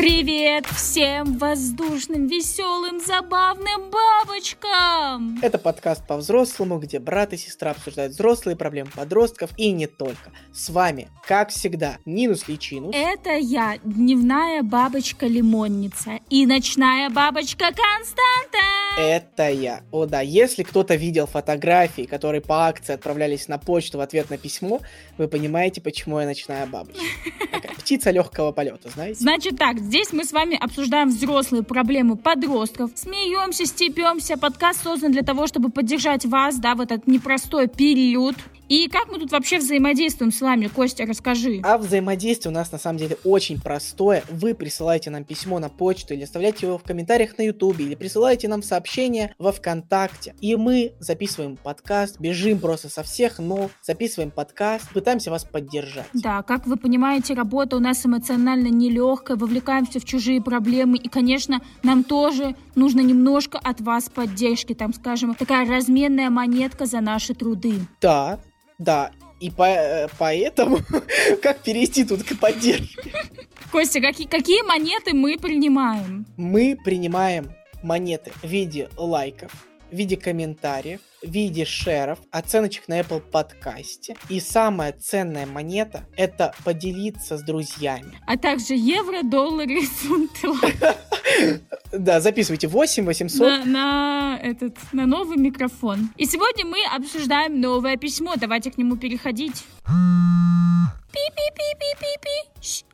Привет всем воздушным, веселым, забавным бабочкам! Это подкаст по-взрослому, где брат и сестра обсуждают взрослые проблемы подростков и не только. С вами, как всегда, Нинус Личинус. Это я, дневная бабочка-лимонница и ночная бабочка Константа! Это я. О да, если кто-то видел фотографии, которые по акции отправлялись на почту в ответ на письмо, вы понимаете, почему я ночная бабочка. Такая птица легкого полета, знаете? Значит так, здесь мы с вами обсуждаем взрослые проблемы подростков, смеемся, степемся. Подкаст создан для того, чтобы поддержать вас, да, в этот непростой период. И как мы тут вообще взаимодействуем с вами, Костя, расскажи. А взаимодействие у нас на самом деле очень простое. Вы присылаете нам письмо на почту или оставляете его в комментариях на ютубе или присылаете нам сообщение во ВКонтакте. И мы записываем подкаст, бежим просто со всех ног, записываем подкаст, пытаемся вас поддержать. Да, как вы понимаете, работа у нас эмоционально нелегкая, вовлекаемся в чужие проблемы, и, конечно, нам тоже нужно немножко от вас поддержки, там, скажем, такая разменная монетка за наши труды. Да, да, и по, э, поэтому как перейти тут к поддержке? Костя, какие, какие монеты мы принимаем? Мы принимаем монеты в виде лайков, в виде комментариев, в виде шеров, оценочек на Apple подкасте. И самая ценная монета — это поделиться с друзьями. А также евро, доллары фунты. Да, записывайте 8 800. На, на, этот, на новый микрофон. И сегодня мы обсуждаем новое письмо. Давайте к нему переходить. Пи-пи-пи-пи-пи-пи.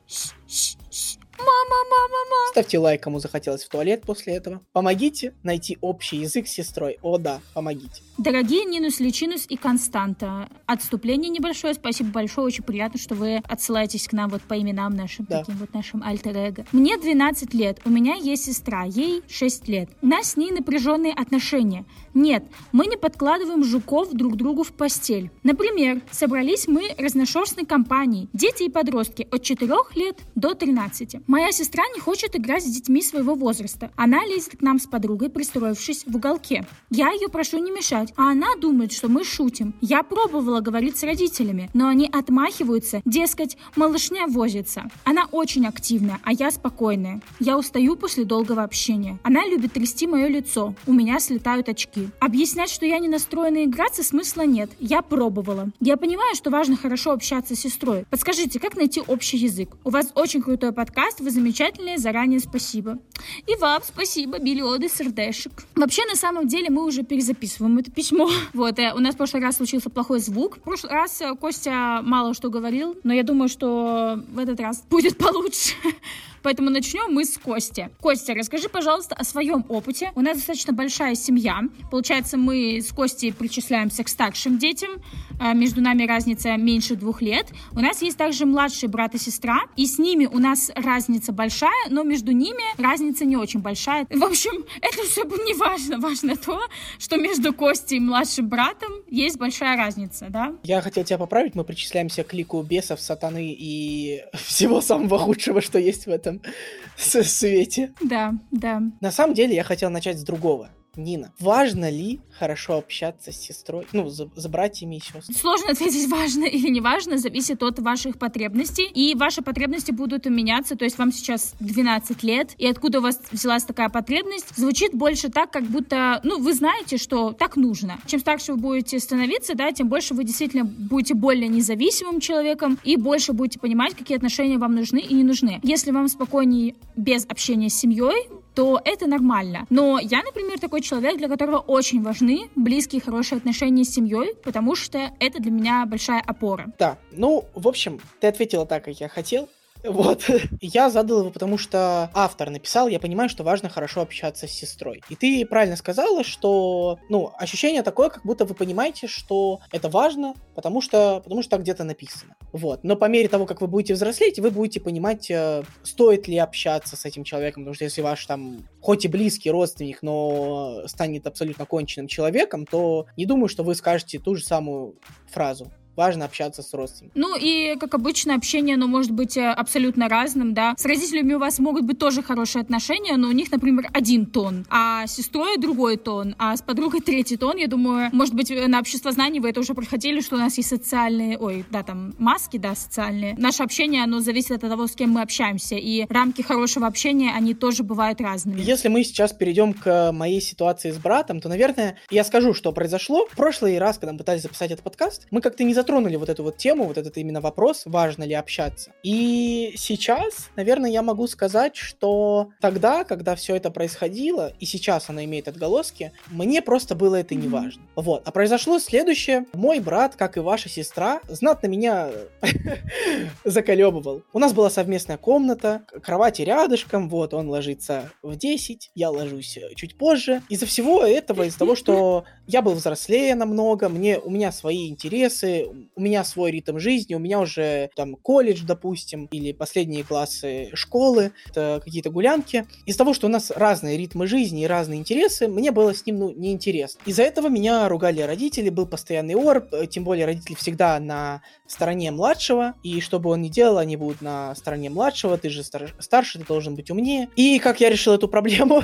Мама, мама, мама. Ставьте лайк, кому захотелось в туалет после этого. Помогите найти общий язык с сестрой. О да, помогите. Дорогие Нинус, Личинус и Константа, отступление небольшое, спасибо большое, очень приятно, что вы отсылаетесь к нам вот по именам нашим, Да. таким вот нашим альтер-эго. Мне 12 лет, у меня есть сестра, ей 6 лет. У нас с ней напряженные отношения. Нет, мы не подкладываем жуков друг другу в постель. Например, собрались мы разношерстной компанией, дети и подростки от 4 лет до 13. Моя сестра не хочет играть с детьми своего возраста. Она лезет к нам с подругой, пристроившись в уголке. Я ее прошу не мешать, а она думает, что мы шутим. Я пробовала говорить с родителями, но они отмахиваются, дескать, малышня возится. Она очень активная, а я спокойная. Я устаю после долгого общения. Она любит трясти мое лицо. У меня слетают очки. Объяснять, что я не настроена играться, смысла нет. Я пробовала. Я понимаю, что важно хорошо общаться с сестрой. Подскажите, как найти общий язык? У вас очень крутой подкаст, вы замечательные, заранее спасибо. И вам спасибо, миллионы сердешек. Вообще, на самом деле, мы уже перезаписываем это письмо. Вот, э, у нас в прошлый раз случился плохой звук. В прошлый раз э, Костя мало что говорил, но я думаю, что в этот раз будет получше. Поэтому начнем мы с Кости. Костя, расскажи, пожалуйста, о своем опыте. У нас достаточно большая семья. Получается, мы с Костей причисляемся к старшим детям. А, Между нами разница меньше двух лет. У нас есть также младший брат и сестра. И с ними у нас разница большая, но между ними разница не очень большая. В общем, это все не важно. Важно то, что между Костей и младшим братом есть большая разница, да? Я хотел тебя поправить, мы причисляемся к лику бесов, сатаны и всего самого худшего, что есть в этом с- свете. Да, да. На самом деле я хотел начать с другого. Нина, важно ли хорошо общаться с сестрой, ну, за, за братьями и сестрами? Сложно ответить, важно или не важно, зависит от ваших потребностей. И ваши потребности будут меняться. То есть вам сейчас 12 лет, и откуда у вас взялась такая потребность, звучит больше так, как будто, ну, вы знаете, что так нужно. Чем старше вы будете становиться, да, тем больше вы действительно будете более независимым человеком и больше будете понимать, какие отношения вам нужны и не нужны. Если вам спокойнее без общения с семьей, то это нормально. Но я, например, такой человек, для которого очень важны близкие, хорошие отношения с семьей, потому что это для меня большая опора. Да, ну, в общем, ты ответила так, как я хотел. Вот. Я задал его, потому что автор написал, я понимаю, что важно хорошо общаться с сестрой. И ты правильно сказала, что, ну, ощущение такое, как будто вы понимаете, что это важно, потому что, потому что так где-то написано. Вот. Но по мере того, как вы будете взрослеть, вы будете понимать, э, стоит ли общаться с этим человеком, потому что если ваш там, хоть и близкий родственник, но станет абсолютно конченным человеком, то не думаю, что вы скажете ту же самую фразу важно общаться с родственниками. Ну и, как обычно, общение, оно может быть э, абсолютно разным, да. С родителями у вас могут быть тоже хорошие отношения, но у них, например, один тон, а с сестрой другой тон, а с подругой третий тон. Я думаю, может быть, на общество знаний вы это уже проходили, что у нас есть социальные, ой, да, там, маски, да, социальные. Наше общение, оно зависит от того, с кем мы общаемся, и рамки хорошего общения, они тоже бывают разными. Если мы сейчас перейдем к моей ситуации с братом, то, наверное, я скажу, что произошло. В прошлый раз, когда мы пытались записать этот подкаст, мы как-то не затронули вот эту вот тему, вот этот именно вопрос, важно ли общаться. И сейчас, наверное, я могу сказать, что тогда, когда все это происходило, и сейчас оно имеет отголоски, мне просто было это не важно. Вот. А произошло следующее. Мой брат, как и ваша сестра, знатно меня заколебывал. У нас была совместная комната, кровати рядышком, вот, он ложится в 10, я ложусь э, чуть позже. Из-за всего этого, из-за того, что я был взрослее намного, мне, у меня свои интересы, у меня свой ритм жизни, у меня уже там колледж, допустим, или последние классы школы, какие-то гулянки. Из-за того, что у нас разные ритмы жизни и разные интересы, мне было с ним, ну, неинтересно. Из-за этого меня ругали родители, был постоянный ор, э, тем более родители всегда на стороне младшего, и что бы он ни делал, они будут на стороне младшего, ты же стар- старше, ты должен быть умнее. И как я решил эту проблему?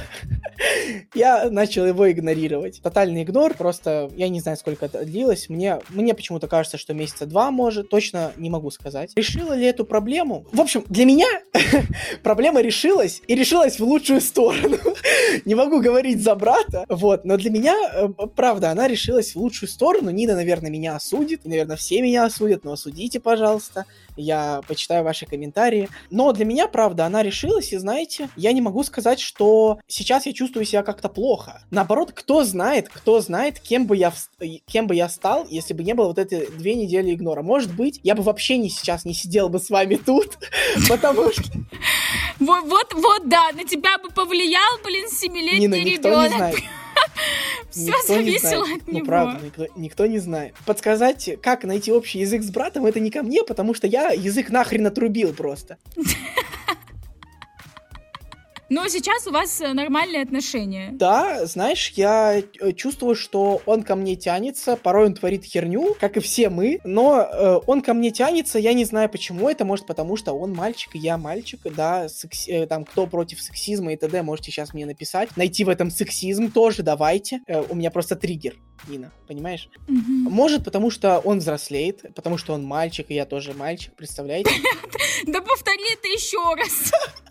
я начал его игнорировать. Тотальный игнор, просто я не знаю, сколько это длилось, мне, мне почему-то кажется, что месяца два может, точно не могу сказать. Решила ли эту проблему? В общем, для меня проблема решилась, и решилась в лучшую сторону. не могу говорить за брата, вот, но для меня, э, правда, она решилась в лучшую сторону. Нина, наверное, меня осудит, наверное, все меня осудят, но осудите, пожалуйста я почитаю ваши комментарии. Но для меня, правда, она решилась, и знаете, я не могу сказать, что сейчас я чувствую себя как-то плохо. Наоборот, кто знает, кто знает, кем бы я, кем бы я стал, если бы не было вот этой две недели игнора. Может быть, я бы вообще не сейчас не сидел бы с вами тут, потому что... Вот, вот, вот, да, на тебя бы повлиял, блин, семилетний ребенок. Все никто зависело от ну, него. Ну, правда, никто, никто не знает. Подсказать, как найти общий язык с братом, это не ко мне, потому что я язык нахрен отрубил просто. Но сейчас у вас э, нормальные отношения. Да, знаешь, я э, чувствую, что он ко мне тянется, порой он творит херню, как и все мы, но э, он ко мне тянется, я не знаю почему, это может потому, что он мальчик, и я мальчик, да, секси... э, там, кто против сексизма и т.д., можете сейчас мне написать. Найти в этом сексизм тоже давайте, э, у меня просто триггер, Нина, понимаешь? Угу. Может, потому что он взрослеет, потому что он мальчик, и я тоже мальчик, представляете? Да повтори это еще раз.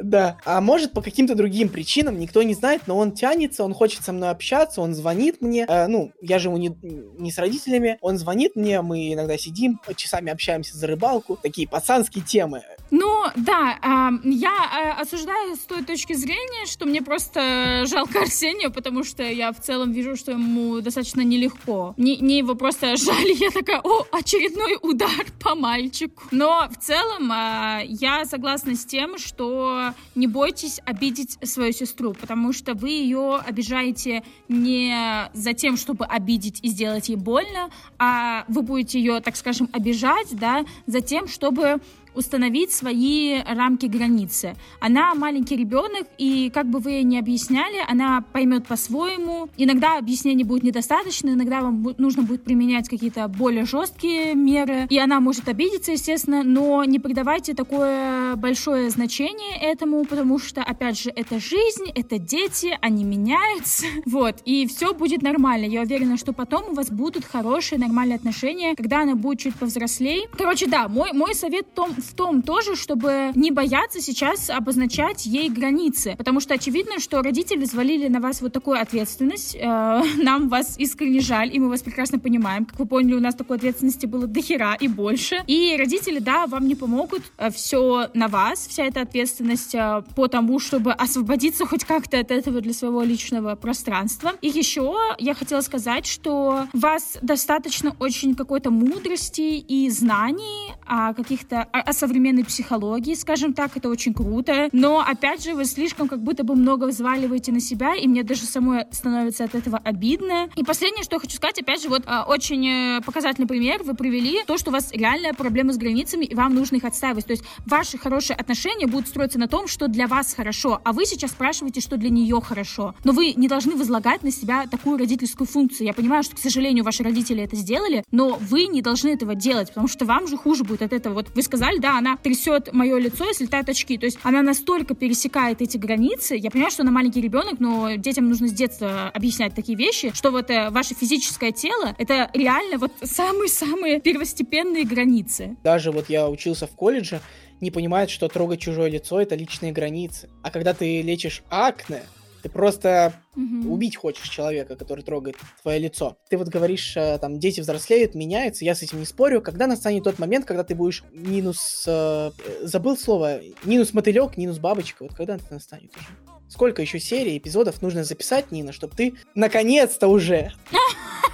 Да. А может, по каким-то другим причинам, никто не знает, но он тянется, он хочет со мной общаться, он звонит мне. Э, ну, я живу не, не с родителями, он звонит мне, мы иногда сидим, часами общаемся за рыбалку. Такие пацанские темы. Ну, да, э, я э, осуждаю с той точки зрения, что мне просто жалко Арсения, потому что я в целом вижу, что ему достаточно нелегко. Не, не его просто жаль, я такая, о, очередной удар по мальчику. Но в целом э, я согласна с тем, что не бойтесь обидеть свою сестру, потому что вы ее обижаете не за тем, чтобы обидеть и сделать ей больно, а вы будете ее, так скажем, обижать, да, за тем, чтобы установить свои рамки границы. Она маленький ребенок, и как бы вы ей не объясняли, она поймет по-своему. Иногда объяснений будет недостаточно, иногда вам нужно будет применять какие-то более жесткие меры, и она может обидеться, естественно, но не придавайте такое большое значение этому, потому что, опять же, это жизнь, это дети, они меняются, вот, и все будет нормально. Я уверена, что потом у вас будут хорошие, нормальные отношения, когда она будет чуть повзрослее. Короче, да, мой, мой совет в том, в том тоже, чтобы не бояться сейчас обозначать ей границы. Потому что очевидно, что родители взвалили на вас вот такую ответственность. Э, нам вас искренне жаль, и мы вас прекрасно понимаем. Как вы поняли, у нас такой ответственности было до хера и больше. И родители, да, вам не помогут. Э, Все на вас, вся эта ответственность э, по тому, чтобы освободиться хоть как-то от этого для своего личного пространства. И еще я хотела сказать, что вас достаточно очень какой-то мудрости и знаний о каких-то, о, о современной психологии, скажем так, это очень круто, но, опять же, вы слишком как будто бы много взваливаете на себя, и мне даже самой становится от этого обидно. И последнее, что я хочу сказать, опять же, вот а, очень э, показательный пример вы привели, то, что у вас реальная проблема с границами, и вам нужно их отстаивать. То есть ваши хорошие отношения будут строиться на том, что для вас хорошо, а вы сейчас спрашиваете, что для нее хорошо. Но вы не должны возлагать на себя такую родительскую функцию. Я понимаю, что, к сожалению, ваши родители это сделали, но вы не должны этого делать, потому что вам же хуже будет от этого. Вот вы сказали, да, она трясет мое лицо и слетают очки. То есть она настолько пересекает эти границы. Я понимаю, что она маленький ребенок, но детям нужно с детства объяснять такие вещи, что вот э, ваше физическое тело — это реально вот самые-самые первостепенные границы. Даже вот я учился в колледже, не понимает, что трогать чужое лицо это личные границы. А когда ты лечишь акне, ты просто угу. убить хочешь человека, который трогает твое лицо. Ты вот говоришь, э, там, дети взрослеют, меняются, я с этим не спорю. Когда настанет тот момент, когда ты будешь минус... Э, забыл слово. Минус мотылек, минус бабочка. Вот когда это настанет уже? Сколько еще серий, эпизодов нужно записать, Нина, чтобы ты наконец-то уже...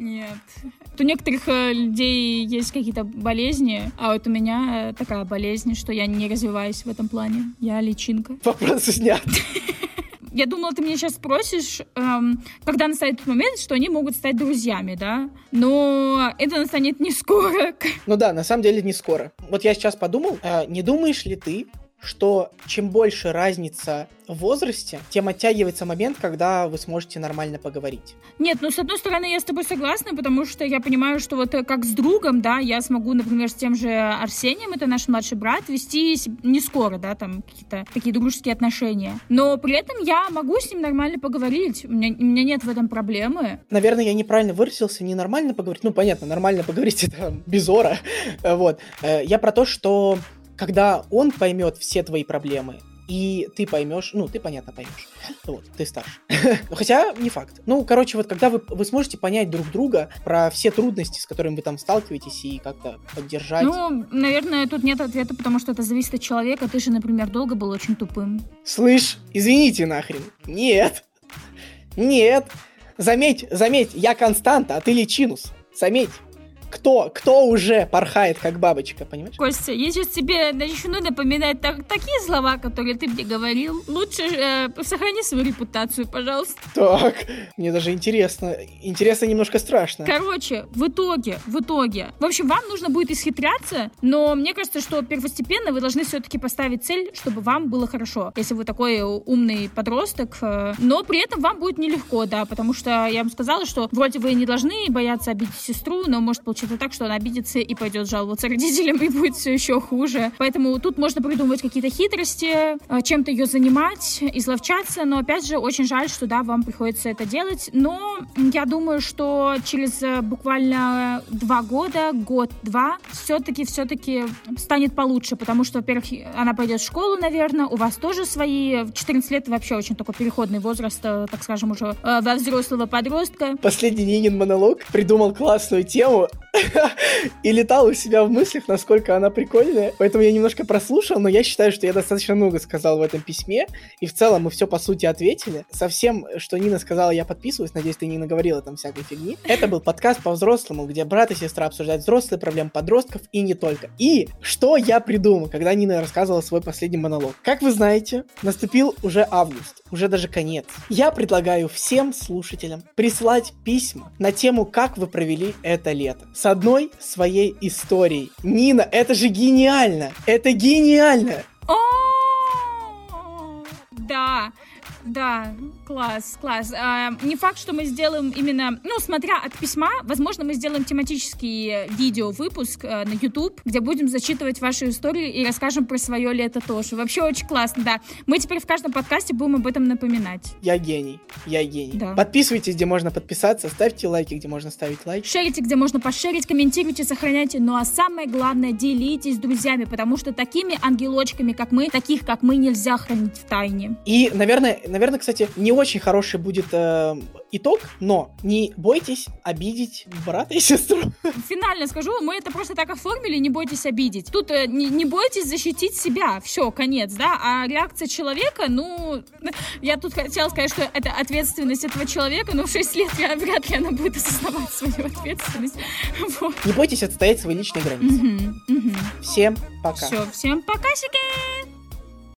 Нет. У некоторых э, людей есть какие-то болезни, а вот у меня такая болезнь, что я не развиваюсь в этом плане. Я личинка. Вопрос снят. Я думала, ты меня сейчас спросишь, эм, когда настанет тот момент, что они могут стать друзьями, да? Но это настанет не скоро. Ну да, на самом деле не скоро. Вот я сейчас подумал, э, не думаешь ли ты, что чем больше разница в возрасте, тем оттягивается момент, когда вы сможете нормально поговорить. Нет, ну, с одной стороны, я с тобой согласна, потому что я понимаю, что вот э, как с другом, да, я смогу, например, с тем же Арсением, это наш младший брат, вести не скоро, да, там какие-то такие дружеские отношения. Но при этом я могу с ним нормально поговорить, у меня, у меня нет в этом проблемы. Наверное, я неправильно выразился, не нормально поговорить, ну, понятно, нормально поговорить это без ора, вот. Э, я про то, что когда он поймет все твои проблемы, и ты поймешь, ну, ты, понятно, поймешь. Вот, ты старше. Хотя, не факт. Ну, короче, вот когда вы, вы сможете понять друг друга про все трудности, с которыми вы там сталкиваетесь, и как-то поддержать. Ну, наверное, тут нет ответа, потому что это зависит от человека. Ты же, например, долго был очень тупым. Слышь, извините нахрен. Нет. Нет. Заметь, заметь, я Константа, а ты Личинус. Заметь кто, кто уже порхает как бабочка, понимаешь? Костя, я сейчас тебе начну напоминать так, такие слова, которые ты мне говорил. Лучше э, сохрани свою репутацию, пожалуйста. Так, мне даже интересно. Интересно, немножко страшно. Короче, в итоге, в итоге. В общем, вам нужно будет исхитряться, но мне кажется, что первостепенно вы должны все-таки поставить цель, чтобы вам было хорошо. Если вы такой умный подросток, э, но при этом вам будет нелегко, да, потому что я вам сказала, что вроде вы не должны бояться обидеть сестру, но может получиться что-то так, что она обидится и пойдет жаловаться родителям, и будет все еще хуже. Поэтому тут можно придумывать какие-то хитрости, э, чем-то ее занимать, изловчаться, но опять же, очень жаль, что да, вам приходится это делать. Но я думаю, что через э, буквально два года, год-два, все-таки, все-таки станет получше, потому что, во-первых, она пойдет в школу, наверное, у вас тоже свои 14 лет вообще очень такой переходный возраст, э, так скажем, уже во взрослого подростка. Последний Нинин монолог придумал классную тему, и летал у себя в мыслях, насколько она прикольная. Поэтому я немножко прослушал, но я считаю, что я достаточно много сказал в этом письме. И в целом мы все по сути ответили. Со всем, что Нина сказала, я подписываюсь. Надеюсь, ты не наговорила там всякой фигни. Это был подкаст по-взрослому, где брат и сестра обсуждают взрослые проблемы подростков и не только. И что я придумал, когда Нина рассказывала свой последний монолог. Как вы знаете, наступил уже август, уже даже конец. Я предлагаю всем слушателям присылать письма на тему, как вы провели это лето с одной своей историей. Нина, это же гениально! Это гениально! Да, да, класс, класс. А, не факт, что мы сделаем именно, ну, смотря от письма, возможно, мы сделаем тематический видео-выпуск э, на YouTube, где будем зачитывать ваши истории и расскажем про свое лето тоже. Вообще очень классно, да. Мы теперь в каждом подкасте будем об этом напоминать. Я гений, я гений. Да. Подписывайтесь, где можно подписаться, ставьте лайки, где можно ставить лайк. Шерите, где можно пошерить, комментируйте, сохраняйте. Ну а самое главное, делитесь с друзьями, потому что такими ангелочками, как мы, таких, как мы, нельзя хранить в тайне. И, наверное, наверное, кстати, не очень хороший будет э, итог, но не бойтесь обидеть брата и сестру. Финально скажу, мы это просто так оформили, не бойтесь обидеть. Тут э, не, не бойтесь защитить себя, все, конец, да, а реакция человека, ну, я тут хотела сказать, что это ответственность этого человека, но в 6 лет я, вряд ли она будет осознавать свою ответственность. Вот. Не бойтесь отстоять свои личные границы. Угу, угу. Всем пока. Все, всем пока, сики!